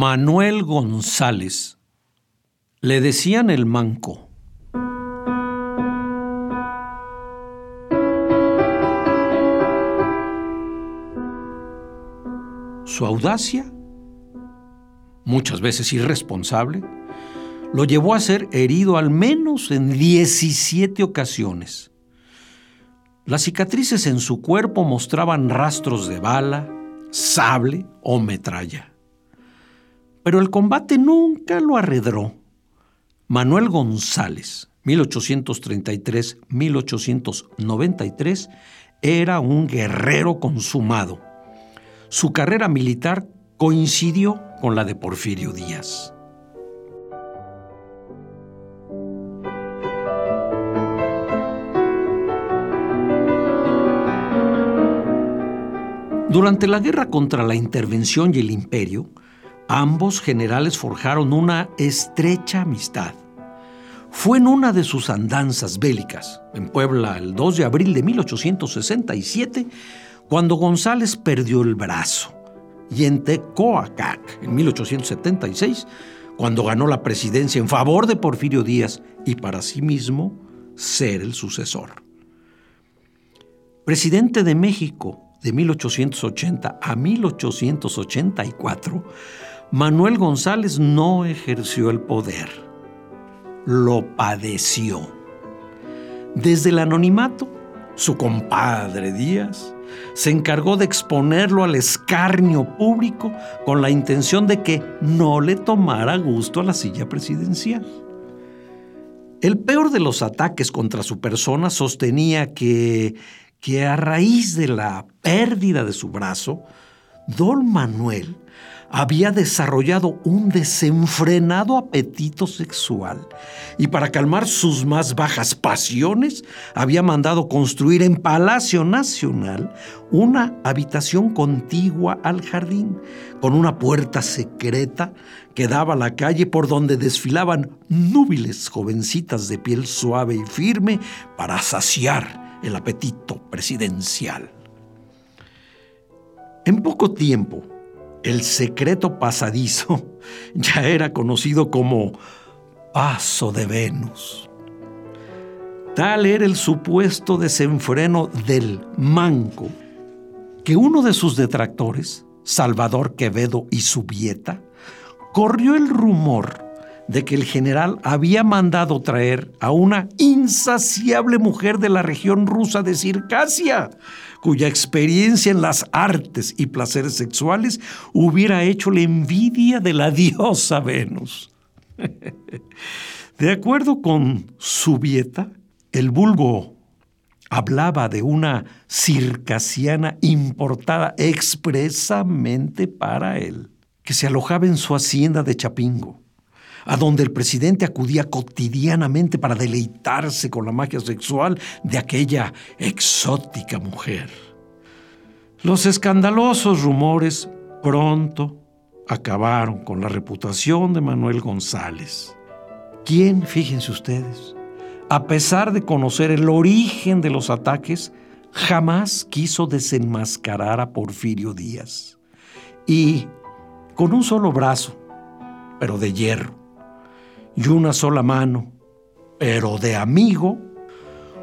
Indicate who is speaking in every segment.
Speaker 1: Manuel González. Le decían el manco. Su audacia, muchas veces irresponsable, lo llevó a ser herido al menos en 17 ocasiones. Las cicatrices en su cuerpo mostraban rastros de bala, sable o metralla. Pero el combate nunca lo arredró. Manuel González, 1833-1893, era un guerrero consumado. Su carrera militar coincidió con la de Porfirio Díaz. Durante la guerra contra la intervención y el imperio, ambos generales forjaron una estrecha amistad. Fue en una de sus andanzas bélicas, en Puebla, el 2 de abril de 1867, cuando González perdió el brazo, y en Tecoacac, en 1876, cuando ganó la presidencia en favor de Porfirio Díaz y para sí mismo ser el sucesor. Presidente de México de 1880 a 1884, Manuel González no ejerció el poder, lo padeció. Desde el anonimato, su compadre Díaz se encargó de exponerlo al escarnio público con la intención de que no le tomara gusto a la silla presidencial. El peor de los ataques contra su persona sostenía que que a raíz de la pérdida de su brazo, don Manuel había desarrollado un desenfrenado apetito sexual y para calmar sus más bajas pasiones había mandado construir en Palacio Nacional una habitación contigua al jardín con una puerta secreta que daba a la calle por donde desfilaban núbiles jovencitas de piel suave y firme para saciar el apetito presidencial. En poco tiempo, el secreto pasadizo ya era conocido como Paso de Venus. Tal era el supuesto desenfreno del manco que uno de sus detractores, Salvador Quevedo y Subieta, corrió el rumor de que el general había mandado traer a una insaciable mujer de la región rusa de Circasia, cuya experiencia en las artes y placeres sexuales hubiera hecho la envidia de la diosa Venus. De acuerdo con Subieta, el vulgo hablaba de una circasiana importada expresamente para él, que se alojaba en su hacienda de Chapingo a donde el presidente acudía cotidianamente para deleitarse con la magia sexual de aquella exótica mujer. Los escandalosos rumores pronto acabaron con la reputación de Manuel González. ¿Quién, fíjense ustedes, a pesar de conocer el origen de los ataques, jamás quiso desenmascarar a Porfirio Díaz? Y con un solo brazo, pero de hierro, y una sola mano, pero de amigo,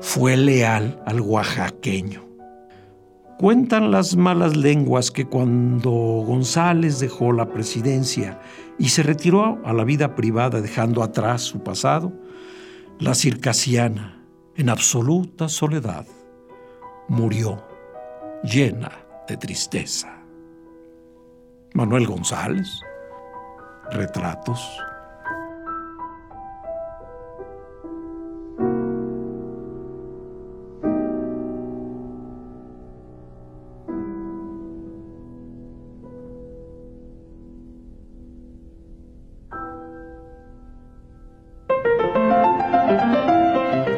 Speaker 1: fue leal al oaxaqueño. Cuentan las malas lenguas que cuando González dejó la presidencia y se retiró a la vida privada dejando atrás su pasado, la circasiana, en absoluta soledad, murió llena de tristeza. Manuel González, retratos.